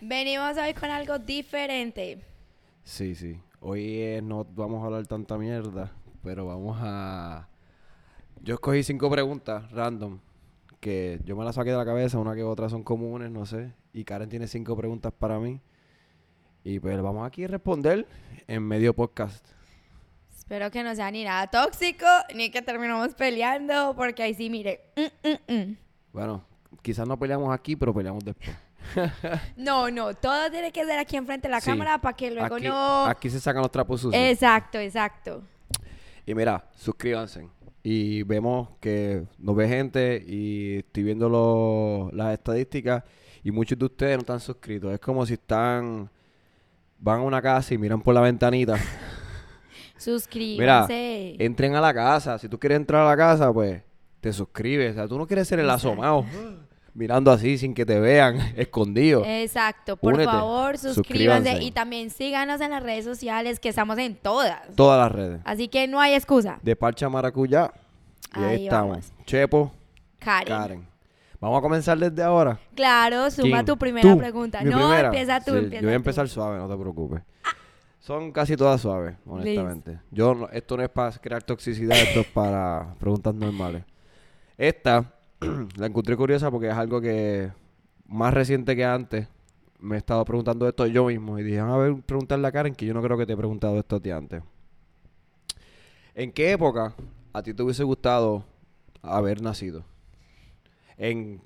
Venimos hoy con algo diferente. Sí, sí. Hoy no vamos a hablar tanta mierda, pero vamos a... Yo escogí cinco preguntas random, que yo me las saqué de la cabeza, una que otra son comunes, no sé. Y Karen tiene cinco preguntas para mí. Y pues vamos aquí a responder en medio podcast. Espero que no sea ni nada tóxico, ni que terminemos peleando, porque ahí sí, mire. mm, mm, mm. Bueno, quizás no peleamos aquí, pero peleamos después. No, no, todo tiene que ser aquí enfrente de la Sí. cámara para que luego aquí, no... aquí se sacan los trapos sucios. Exacto, exacto. Y mira, suscríbanse. Y vemos que nos ve gente y estoy viendo lo- las estadísticas y muchos de ustedes no están suscritos. Es como si están, van a una casa y miran por la ventanita. Mira, Suscríbanse. entren a la casa. Si tú quieres entrar a la casa, pues te suscribes. O sea, tú no quieres ser el Exacto. asomado mirando así sin que te vean, escondido. Exacto, por Únete, favor, suscríbanse suscríbanse. y también síganos en las redes sociales que estamos en todas. Todas las redes. Así que no hay excusa. De Parcha Maracuyá. Y ahí, Ahí estamos. vamos. Chepo, Karen. Karen. Vamos a comenzar desde ahora. Claro, suma ¿Quién? tu primera Tú, pregunta. mi No, primera. empieza tú, Sí, empieza Yo voy a tú. empezar suave, no te preocupes. Son casi todas suaves, honestamente. Yo no- esto no es para crear toxicidad, esto es para preguntas normales. Esta la encontré curiosa porque es algo que más reciente que antes me he estado preguntando esto yo mismo y dije, a ver, preguntarle a Karen que yo no creo que te he preguntado esto a ti antes. ¿En qué época a ti te hubiese gustado haber nacido? En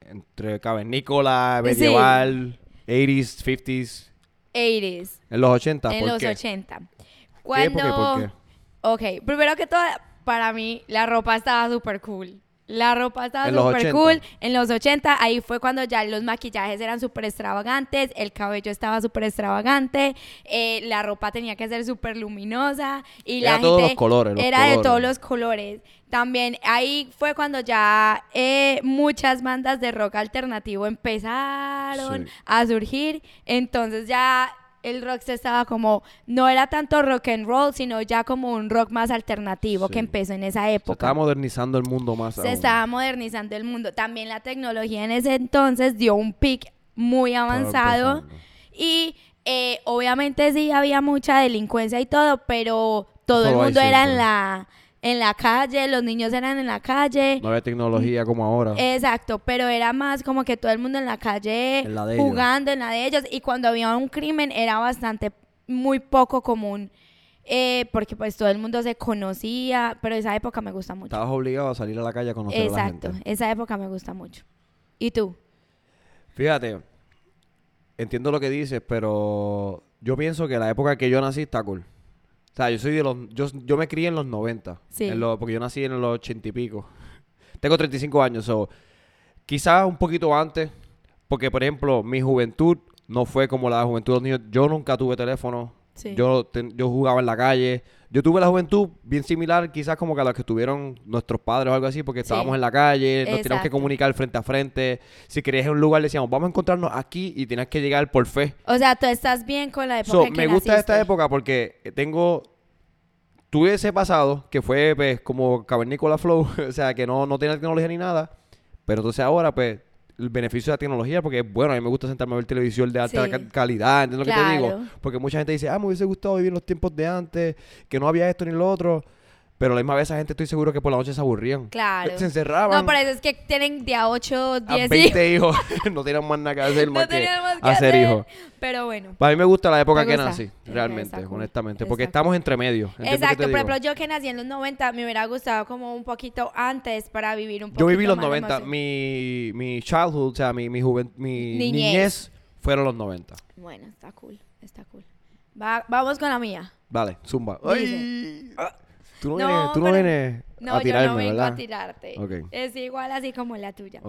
entre cavernícola, medieval, 80s, 50s, 80s, en los 80, en ¿por los qué? 80. ¿Qué Cuando... época y por qué? Ok, primero que todo, para mí la ropa estaba súper cool. La ropa estaba súper 80. cool. En los 80, ahí fue cuando ya los maquillajes eran súper extravagantes, el cabello estaba súper extravagante, eh, la ropa tenía que ser súper luminosa y Era la todos gente los colores, los era de todos los colores. También ahí fue cuando ya eh, muchas bandas de rock alternativo empezaron Sí. a surgir. Entonces ya el rock se estaba como, no era tanto rock and roll, sino ya como un rock más alternativo Sí. que empezó en esa Se época. estaba modernizando el mundo más Se aún. estaba modernizando el mundo. También la tecnología en ese entonces dio un pic muy avanzado. Y eh, obviamente sí había mucha delincuencia y todo, pero todo el mundo era en la, en la calle, los niños eran en la calle. No había tecnología como ahora. Exacto, pero era más como que todo el mundo en la calle En la jugando en la de ellos y cuando había un crimen era bastante muy poco común eh, porque pues todo el mundo se conocía, pero esa época me gusta mucho. Estabas obligado a salir a la calle a conocer a la Exacto, gente. esa época me gusta mucho. ¿Y tú? Fíjate, entiendo lo que dices, pero yo pienso que la época que yo nací está cool. O sea, yo soy de los... Yo, yo me crié en los 90. Sí. en los- porque yo nací en los 80 y pico. Tengo 35 años, so... Quizás un poquito antes, porque por ejemplo, mi juventud no fue como la juventud de los niños. Yo nunca tuve teléfono. Sí. Yo, ten- yo jugaba en la calle. Yo tuve la juventud bien similar, quizás como que a la que tuvieron nuestros padres o algo así, porque Sí. estábamos en la calle, nos teníamos que Exacto. comunicar frente a frente. Si querías ir a un lugar, decíamos, vamos a encontrarnos aquí y tenías que llegar por fe. O sea, tú estás bien con la época So, que me gusta esta época porque tengo. Tuve ese pasado que fue pues, como cavernícola flow, o sea, que no, no tenía tecnología ni nada. Pero entonces ahora, pues, el beneficio de la tecnología, porque bueno, a mí me gusta sentarme a ver televisión de alta Sí. calidad, ¿entiendes lo que te digo? Porque mucha gente dice, ah, me hubiese gustado vivir los tiempos de antes, que no había esto ni lo otro. Pero a la misma vez esa gente estoy seguro que por la noche se aburrían. Claro. Se encerraban. No, por eso es que tienen de a 8, a 10 20 hijos. no tenían más nada que hacer No más que tenían más que hacer hacer. hijos. Pero bueno. Para mí me gusta la época que nací, realmente, honestamente, porque Exacto. estamos entre medio. ¿entiendes qué Exacto, por ejemplo, yo que nací en los 90, me hubiera gustado como un poquito antes para vivir un poquito Yo viví los más de 90, emoción. mi, mi childhood, o sea, mi, mi, juven- mi Niñez. niñez. fueron los 90. Bueno, está cool, está cool. Va- vamos con la mía. Vale, zumba. Ay. Tú no, No, vienes, tú no vienes No, a tirarme, yo no vengo ¿verdad? a tirarte. Es igual así como la tuya.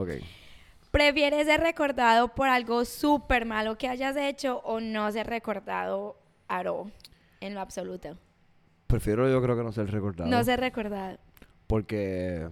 ¿Prefieres ser recordado por algo súper malo que hayas hecho o no ser recordado aro en lo absoluto? Prefiero yo creo que no ser recordado. No ser recordado. Porque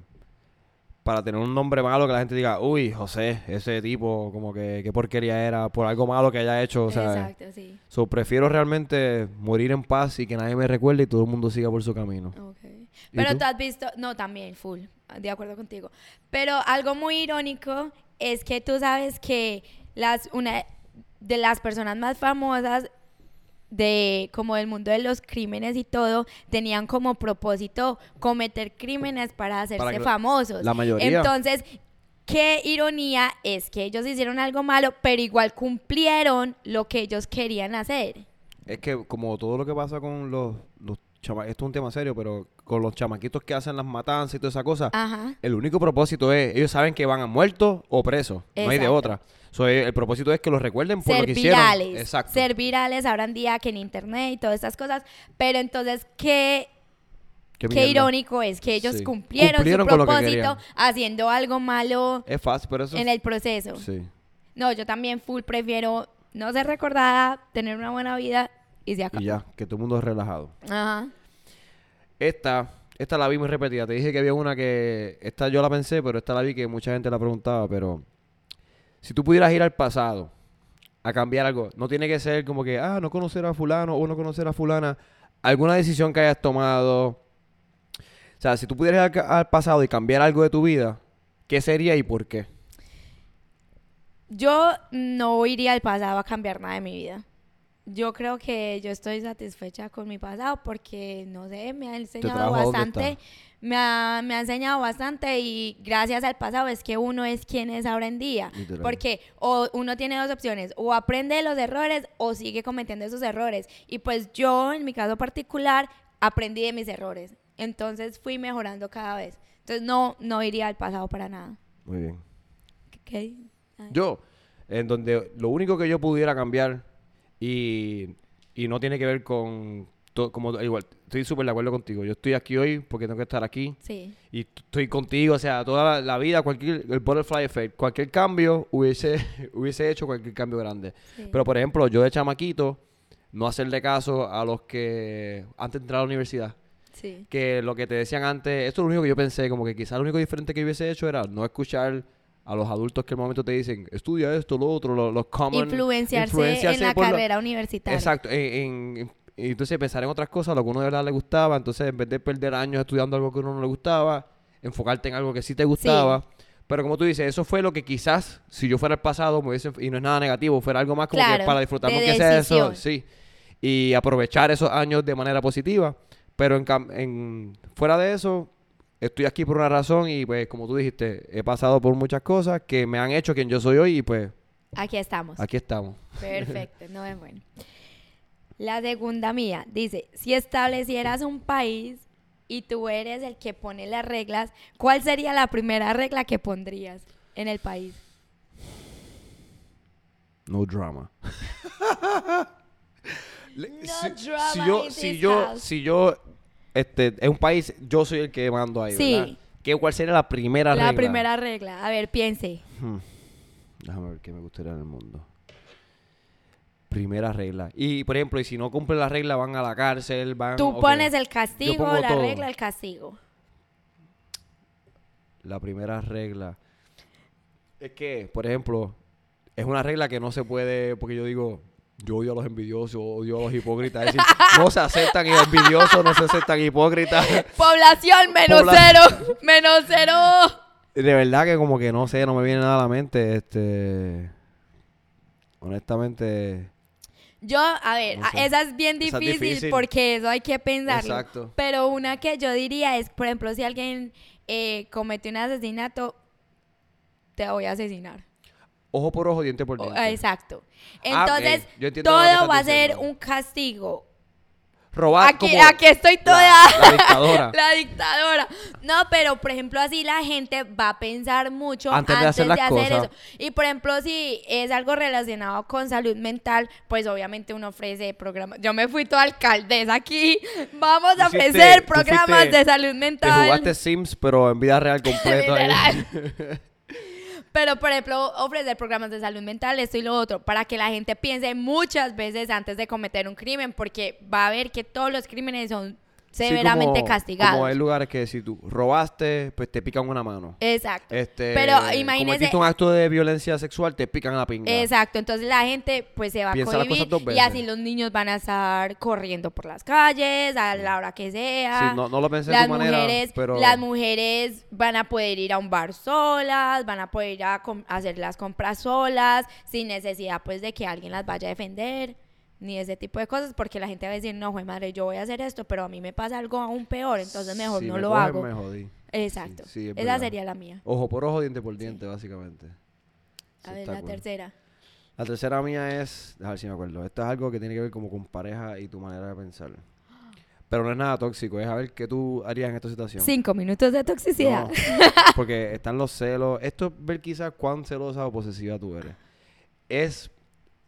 para tener un nombre malo que la gente diga, uy, José, ese tipo, como que qué porquería era, por algo malo que haya hecho, o sea. Exacto, sí. So, prefiero realmente morir en paz y que nadie me recuerde y todo el mundo siga por su camino. Ok. ¿Y Pero tú? tú has visto, no, también, full, de acuerdo contigo. Pero algo muy irónico es que tú sabes que las, una de las personas más famosas de como del mundo de los crímenes y todo tenían como propósito cometer crímenes para hacerse famosos. la mayoría. Entonces, qué ironía es que ellos hicieron algo malo, pero igual cumplieron lo que ellos querían hacer. Es que como todo lo que pasa con los, los chama- esto es un tema serio, pero con los chamaquitos que hacen las matanzas y toda esa cosa, Ajá. el único propósito es, ellos saben que van a muertos o presos, no hay de otra. So, eh, el propósito es que los recuerden por lo ser que hicieron. virales, Exacto. ser virales ahora en día que en internet y todas estas cosas, pero entonces qué Qué irónico es que ellos Sí. cumplieron, Cumplieron su con lo que propósito querían. haciendo algo malo Es fácil, pero eso... en el proceso. Sí. No, yo también full prefiero no ser recordada, tener una buena vida y se acabó. Y ya, que todo el mundo es relajado. Ajá. Esta, esta la vi muy repetida. Te dije que había una que, esta yo la pensé, pero esta la vi que mucha gente la preguntaba, pero si tú pudieras ir al pasado a cambiar algo, no tiene que ser como que, ah, no conocer a fulano o no conocer a fulana, alguna decisión que hayas tomado. O sea, si tú pudieras ir al, al pasado y cambiar algo de tu vida, ¿qué sería y por qué? Yo no iría al pasado a cambiar nada de mi vida. Yo creo que yo estoy satisfecha con mi pasado porque, no sé, me ha enseñado bastante. Me ha, me ha enseñado bastante y gracias al pasado es que uno es quien es ahora en día. Literal. Porque o uno tiene dos opciones, o aprende de los errores o sigue cometiendo esos errores. Y pues yo, en mi caso particular, aprendí de mis errores. Entonces fui mejorando cada vez. Entonces no, no iría al pasado para nada. Muy bien. ¿Qué? Yo, en donde lo único que yo pudiera cambiar y, y no tiene que ver con, como igual, estoy súper de acuerdo contigo. Yo estoy aquí hoy porque tengo que estar aquí Sí. y estoy contigo, o sea, toda la, la vida, cualquier, el butterfly effect, cualquier cambio hubiese, hubiese hecho cualquier cambio grande. Sí. Pero por ejemplo, yo de chamaquito, no hacerle caso a los que antes de entrar a la universidad, Sí. que lo que te decían antes, esto es lo único que yo pensé, como que quizás lo único diferente que hubiese hecho era no escuchar a los adultos que el momento te dicen, estudia esto, lo otro, lo- los common... Influenciarse, en la lo- carrera universitaria. Exacto, en, en- en- y entonces pensar en otras cosas, lo que uno de verdad le gustaba, entonces en vez de perder años estudiando algo que uno no le gustaba, enfocarte en algo que sí te gustaba. Pero como tú dices, eso fue lo que quizás, si yo fuera al pasado, me hubiese, y no es nada negativo, fuera algo más como Claro, que para disfrutar, de porque sea eso, sí, y aprovechar esos años de manera positiva. Pero en, en fuera de eso, estoy aquí por una razón y pues como tú dijiste, he pasado por muchas cosas que me han hecho quien yo soy hoy y pues Aquí estamos. aquí estamos. Perfecto, no es bueno. La segunda mía dice, si establecieras un país y tú eres el que pone las reglas, ¿cuál sería la primera regla que pondrías en el país? No drama. No si, drama si yo, si yo, si yo, este, es un país, yo soy el que mando ahí, Sí. ¿verdad? ¿Qué, ¿Cuál sería la primera La regla? primera regla. A ver, piense. Hmm. Déjame ver qué me gustaría en el mundo. Primera regla. Y, por ejemplo, y si no cumplen la regla, van a la cárcel, van... Tú pones el castigo, la todo. regla, el castigo. La primera regla. Es que, por ejemplo, es una regla que no se puede, porque yo digo, yo odio a los envidiosos, odio a los hipócritas. Es decir, no se aceptan envidiosos, no se aceptan hipócritas. Población menos Pobla- cero. menos cero. De verdad que como que no sé, no me viene nada a la mente. Este, honestamente, Yo, a ver, No a- sé. esa es bien es difícil. porque eso hay que pensarlo. Exacto. Pero una que yo diría es, por ejemplo, si alguien eh, comete un asesinato, te voy a asesinar. Ojo por ojo, diente por diente. exacto. Ah. Entonces, todo va a ser un castigo. Robar Aquí, como aquí estoy toda... la dictadora. La dictadora. No, pero por ejemplo así la gente va a pensar mucho Antes antes, de hacer de eso. Y por ejemplo si es algo relacionado con salud mental, pues obviamente uno ofrece programas. Yo me fui toda alcaldesa aquí. Vamos a hiciste- ofrecer programas fuiste- de salud Te mental. jugaste Sims, pero en vida real completo. Pero, por ejemplo, ofrecer programas de salud mental, esto y lo otro, para que la gente piense muchas veces antes de cometer un crimen, porque va a ver que todos los crímenes son severamente como- castigados. Como hay lugares que si tú robaste, pues te pican una mano. Exacto. Este, Pero imagínese- un acto de violencia sexual, te pican la pinga. Exacto, entonces la gente pues se va a Piensa cohibir y así los niños van a estar corriendo por las calles a la hora que sea. Sí, no, no lo pensé de las tu manera, mujeres, pero... las mujeres van a poder ir a un bar solas, van a poder ir a hacer las compras solas, sin necesidad pues de que alguien las vaya a defender, ni ese tipo de cosas, porque la gente va a decir, no, madre, yo voy a hacer esto, pero a mí me pasa algo aún peor, entonces mejor si no me lo cogen, hago. me jodí. Exacto. Sí, sí, es Esa verdad. sería la mía. Ojo por ojo, diente por diente, básicamente. A ver, la tercera. La tercera mía es, a ver si me acuerdo, esto es algo que tiene que ver como con pareja y tu manera de pensar. Pero no es nada tóxico, es a ver qué tú harías en esta situación. Cinco minutos de toxicidad. No, porque están los celos. Esto es ver quizás cuán celosa o posesiva tú eres. Es,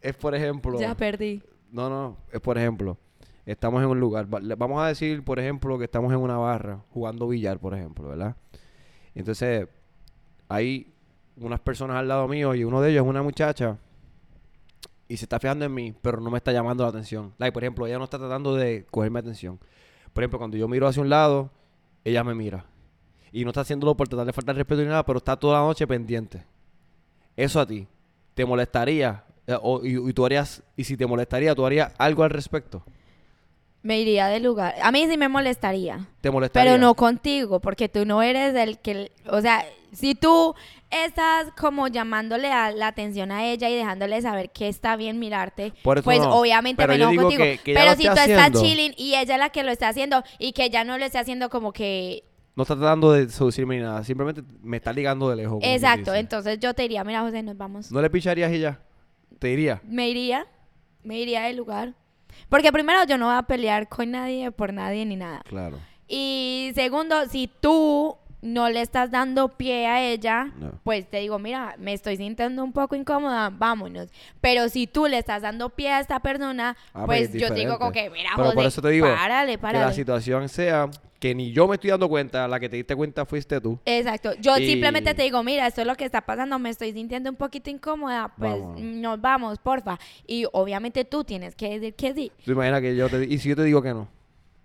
es por ejemplo... Ya perdí. No, no, es por ejemplo, estamos en un lugar, vamos a decir, por ejemplo, que estamos en una barra jugando billar, por ejemplo, ¿verdad? Entonces, hay unas personas al lado mío y uno de ellos es una muchacha y se está fijando en mí, pero no me está llamando la atención. Por ejemplo, ella no está tratando de cogerme atención. Por ejemplo, cuando yo miro hacia un lado, ella me mira. Y no está haciéndolo por tratar de faltar respeto ni nada, pero está toda la noche pendiente. Eso a ti, ¿te molestaría? Eh, o- y, y tú harías, y si te molestaría, ¿tú harías algo al respecto? Me iría del lugar. A mí sí me molestaría. ¿Te molestaría? Pero no contigo, porque tú no eres el que, o sea, si tú estás como llamándole a la atención a ella y dejándole saber que está bien mirarte, pues no. obviamente Pero me yo enojo contigo. que- que ella Pero si tú estás chilling y ella es la que lo está haciendo y que ella no lo está haciendo como que No está tratando de seducirme ni nada. Simplemente me está ligando de lejos. exacto, entonces yo te diría, mira, José, nos vamos. ¿No le picharías y ya? ¿Te iría? Me iría, me iría del lugar. Porque primero yo no voy a pelear con nadie por nadie ni nada. Claro. Y segundo, si tú no le estás dando pie a ella, No. pues te digo, mira, me estoy sintiendo un poco incómoda, vámonos. Pero si tú le estás dando pie a esta persona, Ah, pues pues, yo te digo como que, mira, Pero por José, eso te digo párale, Que la situación sea que ni yo me estoy dando cuenta, la que te diste cuenta fuiste tú. Exacto. Yo Y- simplemente te digo, mira, esto es lo que está pasando, me estoy sintiendo un poquito incómoda, pues nos vamos, porfa. Y obviamente tú tienes que decir que sí. Tú imaginas que yo te... ¿Y si yo te digo que no?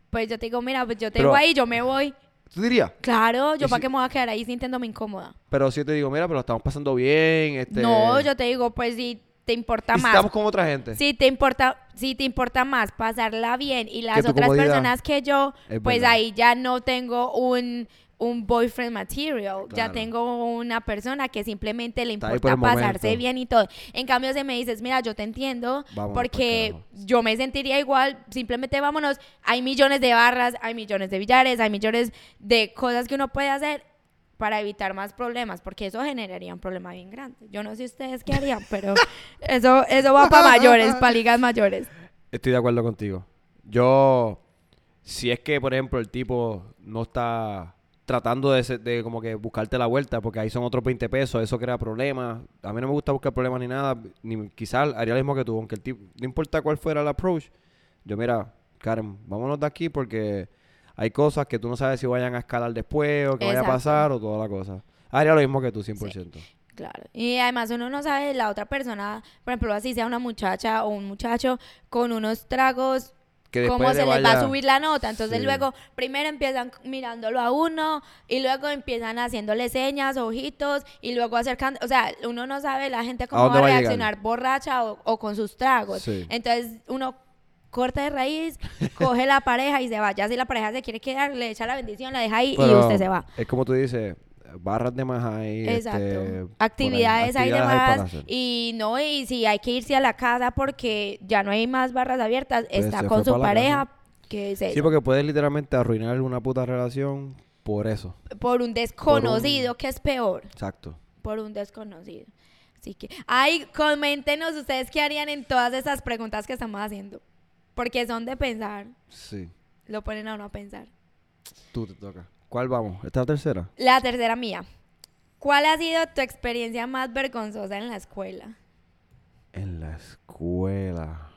Pues yo te digo, mira, pues yo te Pero- digo ahí, yo me voy. ¿Tú dirías? Claro, yo ¿Y para si- qué me voy a quedar ahí sintiéndome incómoda. Pero si yo te digo, mira, pero lo estamos pasando bien. Este... No, yo te digo, pues si te importa ¿Y si más. estamos con otra gente? Si te importa, si te importa más pasarla bien y las otras comodidad. personas que yo, Es pues verdad. ahí ya no tengo un, un boyfriend material. Ya tengo una persona que simplemente le importa pasarse bien y todo. En cambio, si me dices, mira, yo te entiendo, Vámonos porque yo me sentiría igual, simplemente vámonos. Hay millones de barras, hay millones de billares, hay millones de cosas que uno puede hacer para evitar más problemas, porque eso generaría un problema bien grande. Yo no sé ustedes qué harían, pero eso, eso va para mayores, para ligas mayores. Estoy de acuerdo contigo. Yo, si es que, por ejemplo, el tipo no está tratando de, de como que buscarte la vuelta, porque ahí son otros 20 pesos, eso crea problemas. A mí no me gusta buscar problemas ni nada, ni quizás haría lo mismo que tú, aunque el tipo, no importa cuál fuera el approach, yo mira, Karen, vámonos de aquí porque hay cosas que tú no sabes si vayan a escalar después o que vaya a pasar o toda la cosa. Haría lo mismo que tú, 100%. Claro. Y además uno no sabe la otra persona, por ejemplo, así sea una muchacha o un muchacho con unos tragos Que después cómo le se les va a subir la nota. Entonces Sí. luego primero empiezan mirándolo a uno y luego empiezan haciéndole señas, ojitos y luego acercando, o sea, uno no sabe la gente cómo va a va a reaccionar borracha o, o con sus tragos. Sí. Entonces uno corta de raíz, coge la pareja y se va. Ya si la pareja se quiere quedar, le echa la bendición, la deja ahí y usted se va. Es como tú dices, barras de más. Exacto. este, ahí, actividades hay demás y no y si hay que irse a la casa porque ya no hay más barras abiertas, Pues está con su pareja que es Sí, porque puedes literalmente arruinar una puta relación por eso. por un desconocido que es peor, Exacto. por un desconocido. Así que, ay, coméntenos ustedes qué harían en todas esas preguntas que estamos haciendo. Porque son de pensar, Sí. lo ponen a uno a pensar. Tú te toca. ¿Cuál vamos? ¿Esta es la tercera? La tercera mía. ¿Cuál ha sido tu experiencia más vergonzosa en la escuela? En la escuela.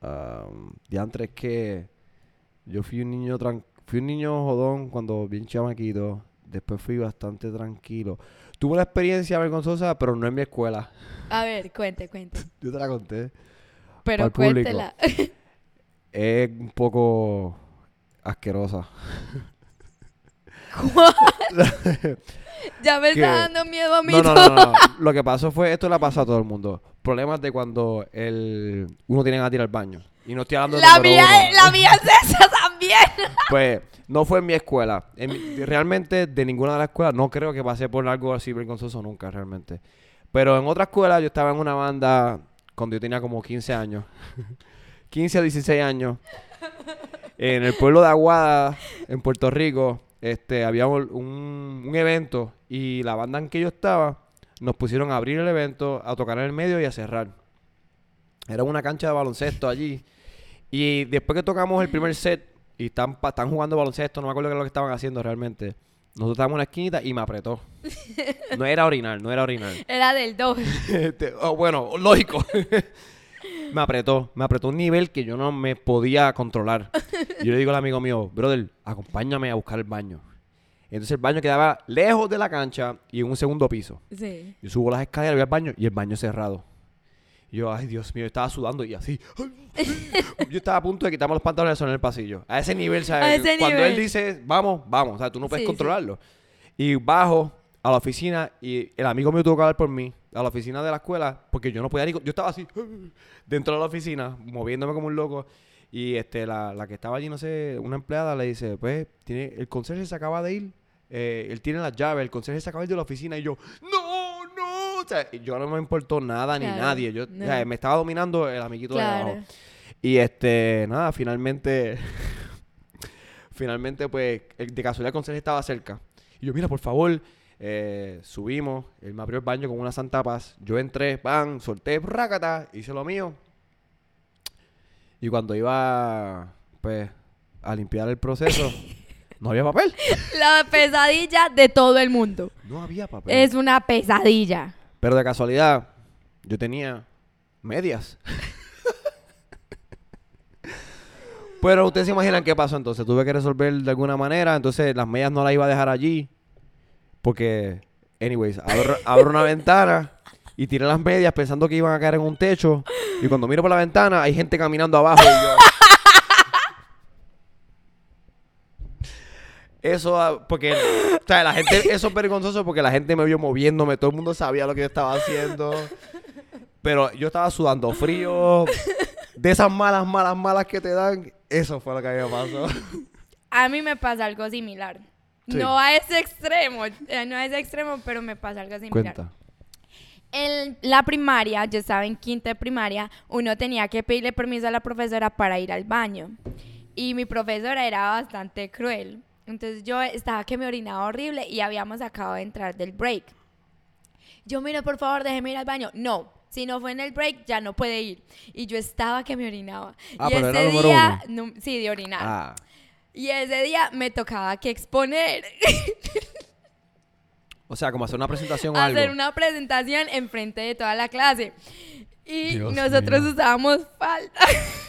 Um, diantre es que yo fui un niño tran- fui un niño jodón cuando bien chamaquito. Después fui bastante tranquilo. Tuve una experiencia vergonzosa, pero no en mi escuela. A ver, cuente, cuente. Yo te la conté. Pero cuéntela. es un poco asquerosa. ya me está dando miedo a mí No, no, no, no. Lo que pasó fue, esto le ha pasado a todo el mundo. Problemas de cuando el, uno tiene que ir al baño. Y no estoy hablando de La mía, uno. la mía es esa también. Pues no fue en mi escuela. En mi- realmente de ninguna de las escuelas no creo que pasé por algo así vergonzoso nunca realmente. Pero en otra escuela yo estaba en una banda cuando yo tenía como 15 años. 15 a 16 años. En el pueblo de Aguada, en Puerto Rico, este, había un, un evento y la banda en que yo estaba nos pusieron a abrir el evento, a tocar en el medio y a cerrar. Era una cancha de baloncesto allí. Y después que tocamos el primer set y están, están jugando baloncesto, no me acuerdo qué es lo que estaban haciendo realmente. Nosotros estábamos en una esquinita y me apretó. No era orinar, no era orinar. Era del 2. Este, oh, bueno, lógico. me apretó, me apretó un nivel que yo no me podía controlar. Y yo le digo al amigo mío, brother, acompáñame a buscar el baño. Entonces el baño quedaba lejos de la cancha y en un segundo piso. Sí. Yo subo las escaleras, voy al baño y el baño cerrado. Y yo, ay Dios mío, estaba sudando y así. yo estaba a punto de quitarme los pantalones en el pasillo. A ese nivel, ¿sabes? A ese Cuando nivel. él dice, vamos, vamos, o sea, tú no puedes Sí, sí. controlarlo. Y bajo a la oficina y el amigo mío tuvo que hablar por mí a la oficina de la escuela porque yo no podía ni... Yo estaba así, dentro de la oficina, moviéndome como un loco. Y este, la, la que estaba allí, no sé, una empleada le dice, pues, tiene, el conserje se acaba de ir, eh, él tiene las llaves, el conserje se acaba de ir de la oficina y yo, no, no, o sea, yo no me importó nada ni nadie, yo, no. o sea, me estaba dominando el amiguito de abajo. Y este, nada, finalmente, finalmente, pues, el- de casualidad el conserje estaba cerca. Y yo, mira, por favor, eh, subimos, él me abrió el baño con una santa paz, yo entré, pan, solté, rácata, hice lo mío. Y cuando iba, pues, a limpiar el proceso, no había papel. La pesadilla de todo el mundo. No había papel. Es una pesadilla. Pero de casualidad, yo tenía medias. Pero ustedes se imaginan qué pasó entonces. Tuve que resolver de alguna manera. Entonces las medias no las iba a dejar allí. Porque, anyways, abro, una ventana y tiré las medias pensando que iban a caer en un techo. Y cuando miro por la ventana hay gente caminando abajo. Y yo... Eso, ah, porque, o sea, la gente, eso es vergonzoso porque la gente me vio moviéndome, todo el mundo sabía lo que yo estaba haciendo. Pero yo estaba sudando frío. De esas malas, malas, malas que te dan, eso fue lo que a mí me pasó. A mí me pasa algo similar. Sí. No a ese extremo, eh, no a ese extremo, pero me pasa algo similar. Cuenta. En la primaria, yo estaba en quinta de primaria, uno tenía que pedirle permiso a la profesora para ir al baño. Y mi profesora era bastante cruel. Entonces yo estaba que me orinaba horrible y habíamos acabado de entrar del break. Yo, mira, por favor, déjeme ir al baño. No, si no fue en el break, ya no puede ir. Y yo estaba que me orinaba. Ah, y pero era ese número día, no- sí, de orinar. Ah, Y ese día me tocaba que exponer, o sea, como hacer una presentación o algo. hacer una presentación en frente de toda la clase. Y Dios nosotros mío. usábamos falda.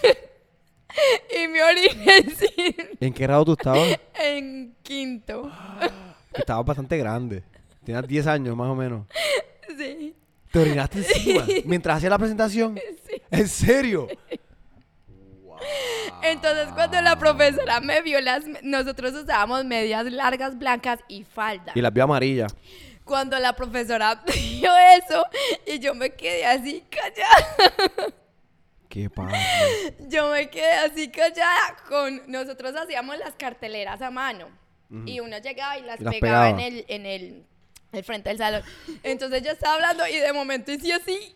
y me oriné encima ¿En qué grado tú estabas? en quinto. Estabas bastante grande. Tenías 10 años más o menos. Sí. ¿Te orinaste encima? Mientras hacía la presentación. ¿En serio? Entonces cuando la profesora me vio las nosotros usábamos medias largas blancas y falda. Y las vio amarillas. Cuando la profesora vio eso y yo me quedé así callada. ¿Qué pasa? Yo me quedé así callada con nosotros hacíamos las carteleras a mano y uno llegaba y las Y las pegaba, pegaba. en el en el, el frente del salón. Entonces yo estaba hablando y de momento hice así,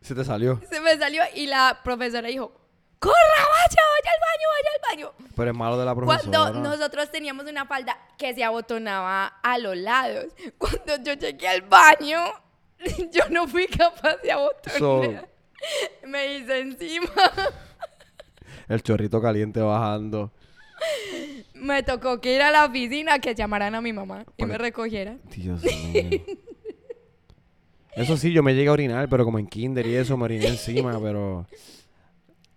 Se te salió. se me salió y la profesora dijo, "Corra, vaya, vaya al baño, vaya al baño." Pero es malo de la profesora. Cuando nosotros teníamos una falda que se abotonaba a los lados. Cuando yo llegué al baño, yo no fui capaz de abotonar. Me hice encima. El chorrito caliente bajando. Me tocó que ir a la oficina que llamaran a mi mamá y me recogiera. Dios mío. Eso sí, yo me llegué a orinar, pero como en kinder y eso me oriné encima, pero...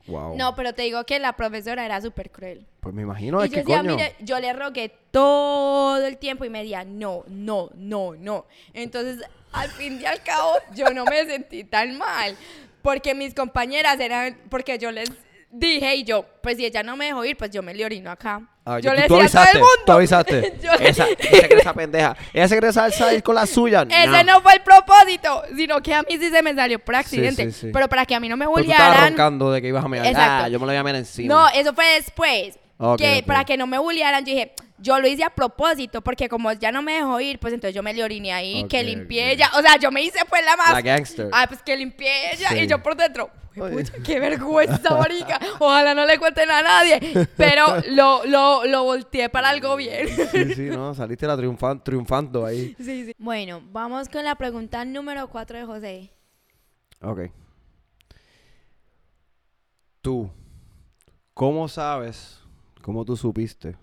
Wow. No, pero te digo que la profesora era súper cruel. Pues me imagino, y es yo que decía, coño... mire, yo le rogué todo el tiempo y me decía, no, no, no, no. Entonces, al fin y al cabo, yo no me sentí tan mal. Porque mis compañeras eran, porque yo les, dije y yo, pues si ella no me dejó ir, pues yo me le orino acá. Ah, yo tú- le tú decía a todo el avisaste, mundo. Tú avisaste. Yo le- esa, esa pendeja. Ella se quiere sal- salir con la suya. Ese no fue el propósito, sino que a mí sí se me salió por accidente. sí, sí. Pero para que a mí no me bullearan. roncando de que ibas a mear. Exacto. Ah, yo me lo voy a mear encima. No, eso fue después. Ok, que ok. para que no me bullearan, yo dije, yo lo hice a propósito, porque como ya no me dejó ir, pues entonces yo me le oriné ahí, que limpié ok. ella. O sea, yo me hice pues la más. La gangster. Ah, pues que limpié ella Sí. y yo por dentro. "Jue Oye. pucha, qué vergüenza, marica. Ojalá no le cuenten a nadie. Pero lo, lo, lo volteé para algo bien. Sí, sí, no. Saliste la triunfan- triunfando ahí. Sí, sí. Bueno, vamos con la pregunta número 4 de José. Ok. Tú, ¿cómo sabes, cómo tú supiste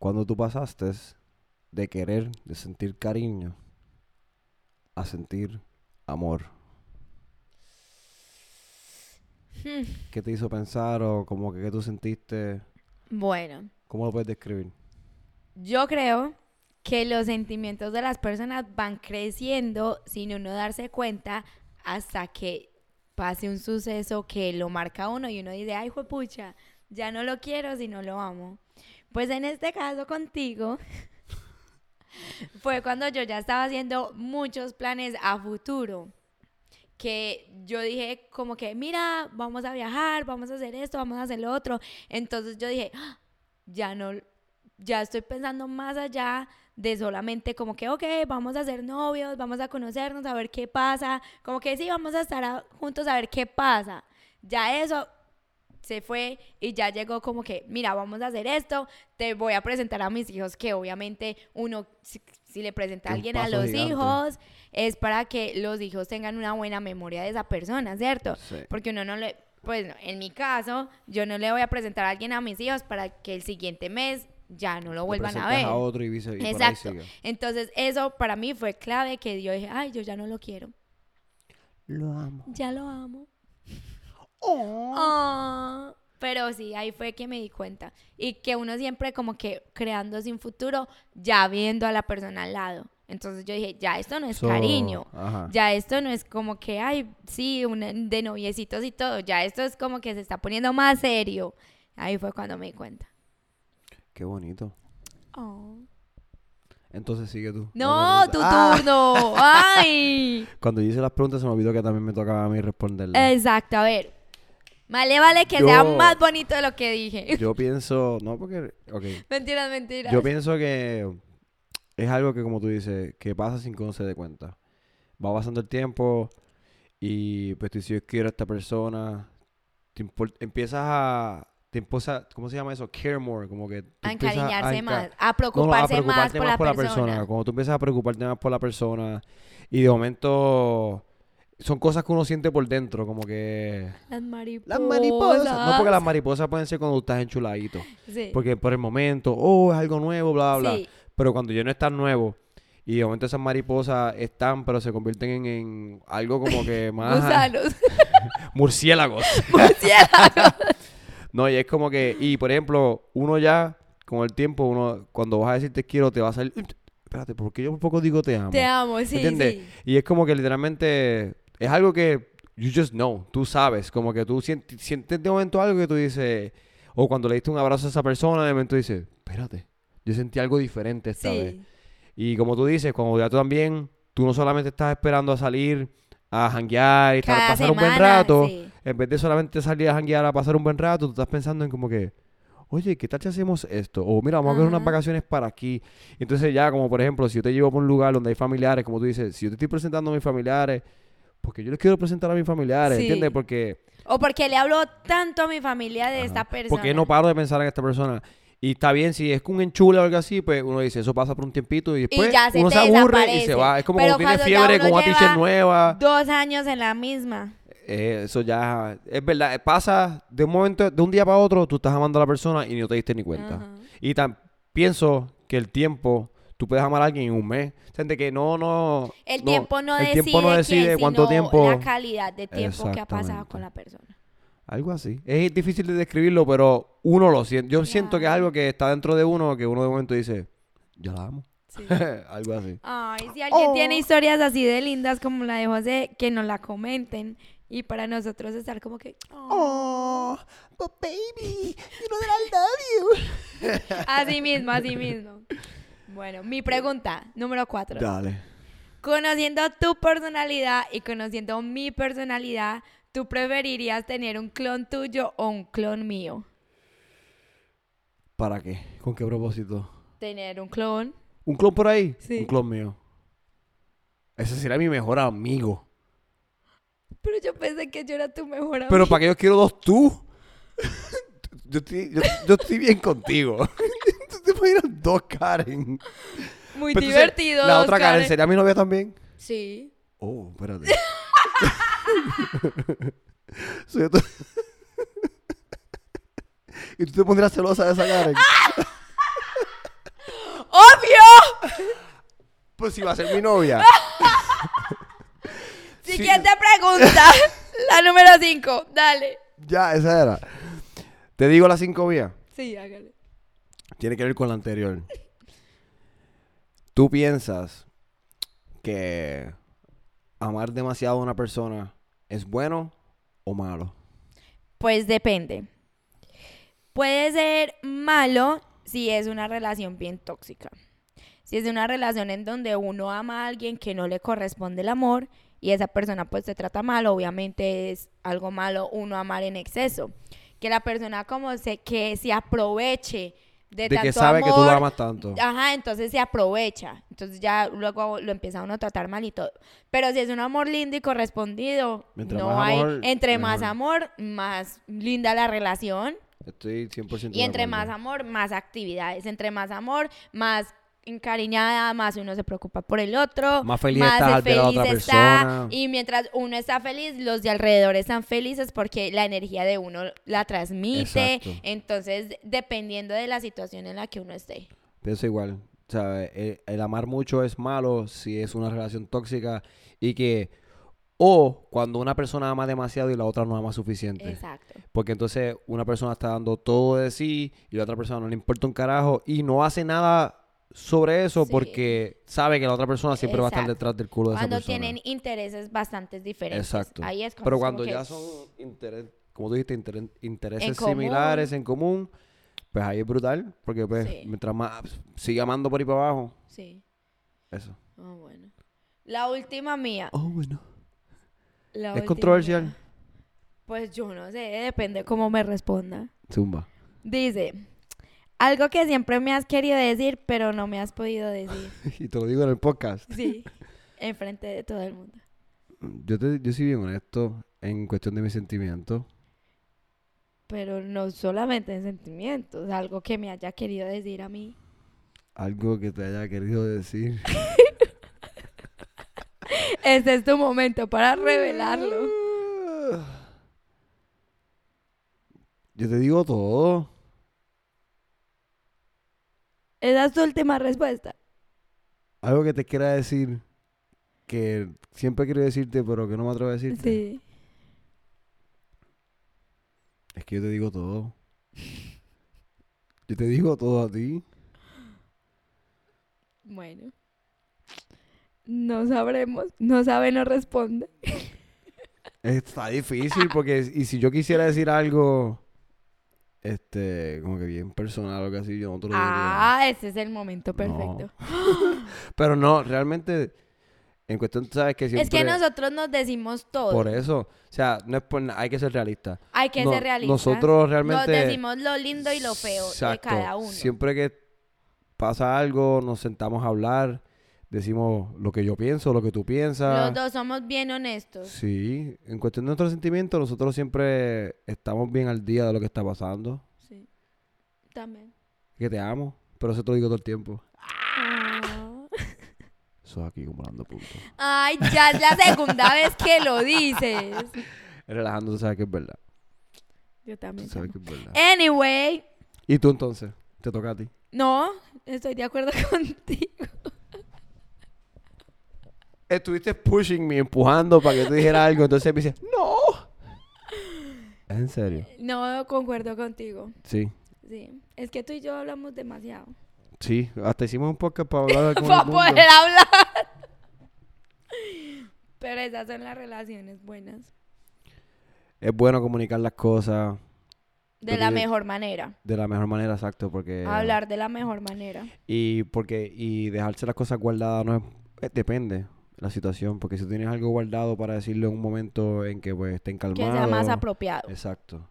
cuando tú pasaste de querer, de sentir cariño, a sentir amor? Hmm. ¿Qué te hizo pensar o como que qué tú sentiste? Bueno, ¿Cómo lo puedes describir? yo creo que los sentimientos de las personas van creciendo sin uno darse cuenta hasta que pase un suceso que lo marca a uno y uno dice, ay, pucha, ya no lo quiero si no lo amo. Pues en este caso contigo fue cuando yo ya estaba haciendo muchos planes a futuro. Que yo dije como que, mira, vamos a viajar, vamos a hacer esto, vamos a hacer lo otro. Entonces yo dije, "Ah, ya no, ya estoy pensando más allá de solamente como que, ok, vamos a ser novios, vamos a conocernos, a ver qué pasa. Como que sí, vamos a estar juntos a ver qué pasa. Ya eso se fue y ya llegó como que, mira, vamos a hacer esto, te voy a presentar a mis hijos, que obviamente uno, si, si le presenta a alguien a los gigante. hijos, es para que los hijos tengan una buena memoria de esa persona, ¿cierto? Sí. Porque uno no le, pues no, en mi caso, yo no le voy a presentar a alguien a mis hijos para que el siguiente mes ya no lo vuelvan a ver. otro y vice- y Exacto. Entonces, eso para mí fue clave que yo dije, ay, yo ya no lo quiero. Lo amo. Ya lo amo. Oh. Pero sí, ahí fue que me di cuenta. Y que uno siempre como que creando sin futuro, ya viendo a la persona al lado. Entonces yo dije, ya esto no es So, cariño. Ajá. Ya esto no es como que, ay, sí, un- de noviecitos y todo. Ya esto es como que se está poniendo más serio. Ahí fue cuando me di cuenta. Qué bonito. Oh. Entonces sigue tú. No, tu. Ah. turno. Ay. Cuando yo hice las preguntas se me olvidó que también me tocaba a mí responderlas. Exacto, a ver. Vale, vale que Yo- sea más bonito de lo que dije. Yo pienso, no porque, ok, mentiras, mentiras. yo pienso que es algo que como tú dices, que pasa sin que uno se dé cuenta. Va pasando el tiempo y pues tú dices, yo quiero a esta persona, te empiezas a, te empieza, ¿cómo se llama eso? Care more, como que tú a encariñarse enca- más, a No, no, a preocuparse más por la, persona. Cuando tú empiezas a preocuparte más por la persona y de momento son cosas que uno siente por dentro, como que... Las mariposas. Las mariposas. No, porque las mariposas pueden ser cuando estás enchuladito. Sí. Porque por el momento, oh, es algo nuevo, bla, bla, bla. Pero cuando ya no es tan nuevo y de momento esas mariposas están, pero se convierten en, en algo como que más... Gusanos. Murciélagos. Murciélagos. No, y es como que... Y, por ejemplo, uno ya, con el tiempo, uno cuando vas a decir te quiero, te va a salir... Espérate, ¿por qué yo por poco digo te amo? Te amo, sí, ¿Entiendes? sí. Y es como que literalmente es algo que you just know, tú sabes, como que tú sientes, sientes de momento algo que tú dices, o cuando le diste un abrazo a esa persona, de momento dices, espérate, yo sentí algo diferente esta vez. Y como tú dices, cuando ya tú también, tú no solamente estás esperando a salir a janguear y estar- Cada pasar un buen rato, sí. en vez de solamente salir a janguear a pasar un buen rato, tú estás pensando en como que, oye, ¿qué tal si hacemos esto? O mira, vamos a coger unas vacaciones para aquí. Entonces ya, como por ejemplo, si yo te llevo por un lugar donde hay familiares, como tú dices, si yo te estoy presentando a mis familiares, porque yo les quiero presentar a mis familiares, Sí. ¿entiendes? Porque, O porque le hablo tanto a mi familia de esta persona. porque no paro de pensar en esta persona. Y está bien, si es un enchule o algo así, pues uno dice, eso pasa por un tiempito y después ya se uno se aburre y se va. Es como Pero cuando ya fiebre con una t-shirt nueva. Dos años en la misma. Eh, eso ya es verdad. Pasa de un momento, de un día para otro, tú estás amando a la persona y no te diste ni cuenta. Ajá. Y tan, pienso que el tiempo, tú puedes amar a alguien en un mes. Gente que no, no. El tiempo no el decide, tiempo no decide quién, cuánto sino tiempo. la calidad de tiempo que ha pasado con la persona. Algo así. Es difícil de describirlo, pero uno lo siente. Yo siento que es algo que está dentro de uno que uno de momento dice, yo la amo. Sí. algo así. Ay, si alguien Oh. tiene historias así de lindas como la de José, que nos la comenten. Y para nosotros estar como que... Oh, but baby, you know that I love you. Así mismo, así mismo. Bueno, mi pregunta, número cuatro. Dale. Conociendo tu personalidad y conociendo mi personalidad, ¿tú preferirías tener un clon tuyo o un clon mío? ¿Para qué? ¿Con qué propósito? Tener un clon. ¿Un clon por ahí? Sí. Un clon mío. Ese será mi mejor amigo. Pero yo pensé que yo era tu mejor amigo. Pero ¿para qué yo quiero dos tú? yo, estoy, yo, yo estoy bien contigo. ¿Tú te imaginas dos Karen? Muy Pero entonces, divertido. ¿La dos otra Karen Karen. sería mi novia también? Sí. Oh, espérate. ¿Y tú te pondrías celosa de esa Karen? ¡Obvio! Pues si va a ser mi novia. Siguiente pregunta. La número 5. Dale. Ya, esa era. Te digo las cinco vías. Sí, hágale. Tiene que ver con la anterior. ¿Tú piensas que amar demasiado a una persona es bueno o malo? Pues depende. Puede ser malo si es una relación bien tóxica. Si es una relación en donde uno ama a alguien que no le corresponde el amor y esa persona pues se trata mal, obviamente es algo malo uno amar en exceso. Que la persona como se que se aproveche de, De tanto que sabe que tú lo amas tanto. Ajá, entonces se aprovecha. Entonces ya luego lo empieza uno a tratar mal y todo. Pero si es un amor lindo y correspondido, Mientras no hay. amor, entre más amor, más linda la relación. Estoy 100% Y entre más amor, más actividades. Entre más amor, más encariñada, más uno se preocupa por el otro. Más feliz estás al ver a la otra está. persona. Y mientras uno está feliz, los de alrededor están felices porque la energía de uno la transmite. Exacto. Entonces, dependiendo de la situación en la que uno esté. Pienso igual. El, el amar mucho es malo si es una relación tóxica y que... O cuando una persona ama demasiado y la otra no ama suficiente. Exacto. Porque entonces una persona está dando todo de sí y la otra persona no le importa un carajo y no hace nada sobre eso Sí. porque sabe que la otra persona siempre va a estar detrás del culo de Cuando esa persona. tienen intereses bastante diferentes. Exacto. Ahí es Pero cuando que- ya son, interes- como tú dijiste, inter- intereses En similares en común, pues ahí es brutal. Porque pues Sí. mientras más sigue amando por ahí para abajo, Sí. eso. Ah, bueno. La última mía. Oh, bueno. la ¿Es controversial? mía. Pues yo no sé, depende cómo me responda. Zumba. Dice, algo que siempre me has querido decir, pero no me has podido decir. y te lo digo en el podcast. Sí, enfrente de todo el mundo. Yo, te, yo soy bien honesto en cuestión de mis sentimientos. Pero no solamente en sentimientos, algo que me haya querido decir a mí. Algo que te haya querido decir. Este es tu momento para revelarlo. Yo te digo todo. Esa es tu última respuesta. Algo que te quiera decir que siempre quiero decirte, pero que no me atrevo a decirte. Sí. Es que yo te digo todo. Yo te digo todo a ti. Bueno. No sabremos. No sabe, no responde. Está difícil porque y si yo quisiera decir algo este como que bien personal o así, yo no te lo diría. Ah, ese es el momento perfecto. Pero no, realmente en cuestión sabes que siempre Es que nosotros nos decimos todo. por eso, o sea, no es por hay que ser realista. Hay que No- ser realistas. Nosotros Nos realmente decimos lo lindo y lo feo Exacto. de cada uno. Siempre que pasa algo, nos sentamos a hablar, decimos lo que yo pienso, lo que tú piensas. Los dos somos bien honestos. Sí, en cuestión de nuestros sentimientos, nosotros siempre estamos bien al día de lo que está pasando. Sí. También. Que te amo, pero eso te lo digo todo el tiempo. Ah. Eso aquí como dando puntos. Ay, ya es la segunda vez que lo dices. Relajando, tú sabes que es verdad. Yo Tú también. sabes te que es verdad. Anyway, ¿Y tú entonces? Te toca a ti. no, estoy de acuerdo contigo. Estuviste pushing me, empujando para que tú dijeras algo, entonces me dices, ¡No! ¿Es en serio? No concuerdo contigo. Sí. Sí. Es que tú y yo hablamos demasiado. Sí, hasta hicimos un podcast para hablar con Para el mundo. poder hablar. Pero esas son las relaciones buenas. es bueno comunicar las cosas De la mejor manera. de la mejor manera, exacto, porque... Hablar de la mejor manera. Y porque y dejarse las cosas guardadas no es, eh, depende de la situación, porque si tienes algo guardado para decirlo en un momento en que pues estén calmados. Que sea más apropiado. Exacto.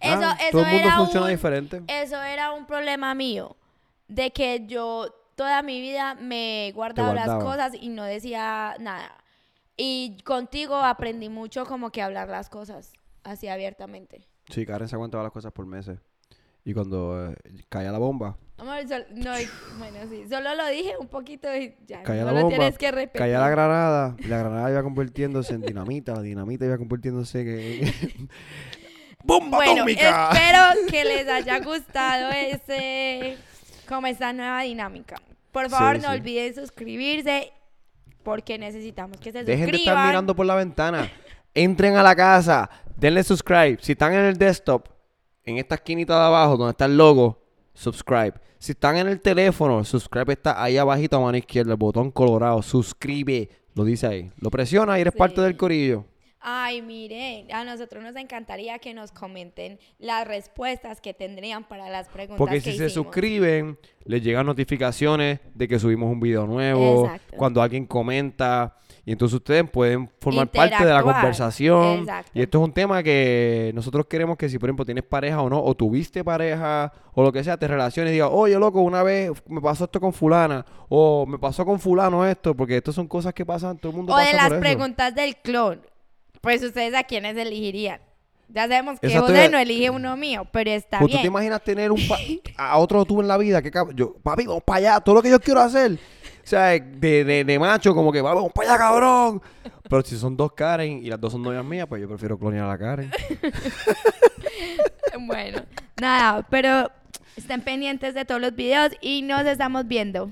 Eso, Ah, eso todo el mundo era funciona un- diferente. Eso era un problema mío. De que yo toda mi vida me he guardado las guardaba. cosas y no decía nada. Y contigo aprendí mucho como que hablar las cosas así abiertamente. Sí, Karen se aguantaba las cosas por meses. Y cuando eh, caía la bomba, Amor, sol- no, bueno, sí. Solo lo dije un poquito y ya. No la lo bomba, tienes que repetir. caía la granada, y la granada iba convirtiéndose en dinamita, la dinamita iba convirtiéndose en... ¡Bomba Bueno, atómica! espero que les haya gustado ese, como esta nueva dinámica. Por favor, Sí, no sí. olviden suscribirse porque necesitamos que se Dejen de suscriban. estar mirando por la ventana. Entren a la casa, denle subscribe. Si están en el desktop, en esta esquinita de abajo donde está el logo, subscribe. Si están en el teléfono, subscribe está ahí abajito a mano izquierda, el botón colorado, suscribe, lo dice ahí. Lo presiona y eres Sí. parte del corillo. Ay, miren, a nosotros nos encantaría que nos comenten las respuestas que tendrían para las preguntas Porque que si se suscriben, les llegan notificaciones de que subimos un video nuevo, Exacto. cuando alguien comenta. Y entonces ustedes pueden formar parte de la conversación. Exacto. Y esto es un tema que nosotros queremos que si, por ejemplo, tienes pareja o no, o tuviste pareja, o lo que sea, te relaciones y digas, oye, loco, una vez me pasó esto con fulana, o me pasó con fulano esto, porque estas son cosas que pasan, todo el mundo O pasa de las por eso. preguntas del clon. Pues ustedes a quiénes elegirían. Ya sabemos que Exacto, José no elige uno mío, pero está Pues, ¿Tú te bien. imaginas tener un pa- a otro tú en la vida? Que cab- yo, papi, vamos para allá, todo lo que yo quiero hacer. Sea, de, de, de macho, como que vamos para allá, cabrón. Pero si son dos Karen y las dos son novias mías, pues yo prefiero clonear a la Karen. Bueno, nada, pero estén pendientes de todos los videos y nos estamos viendo.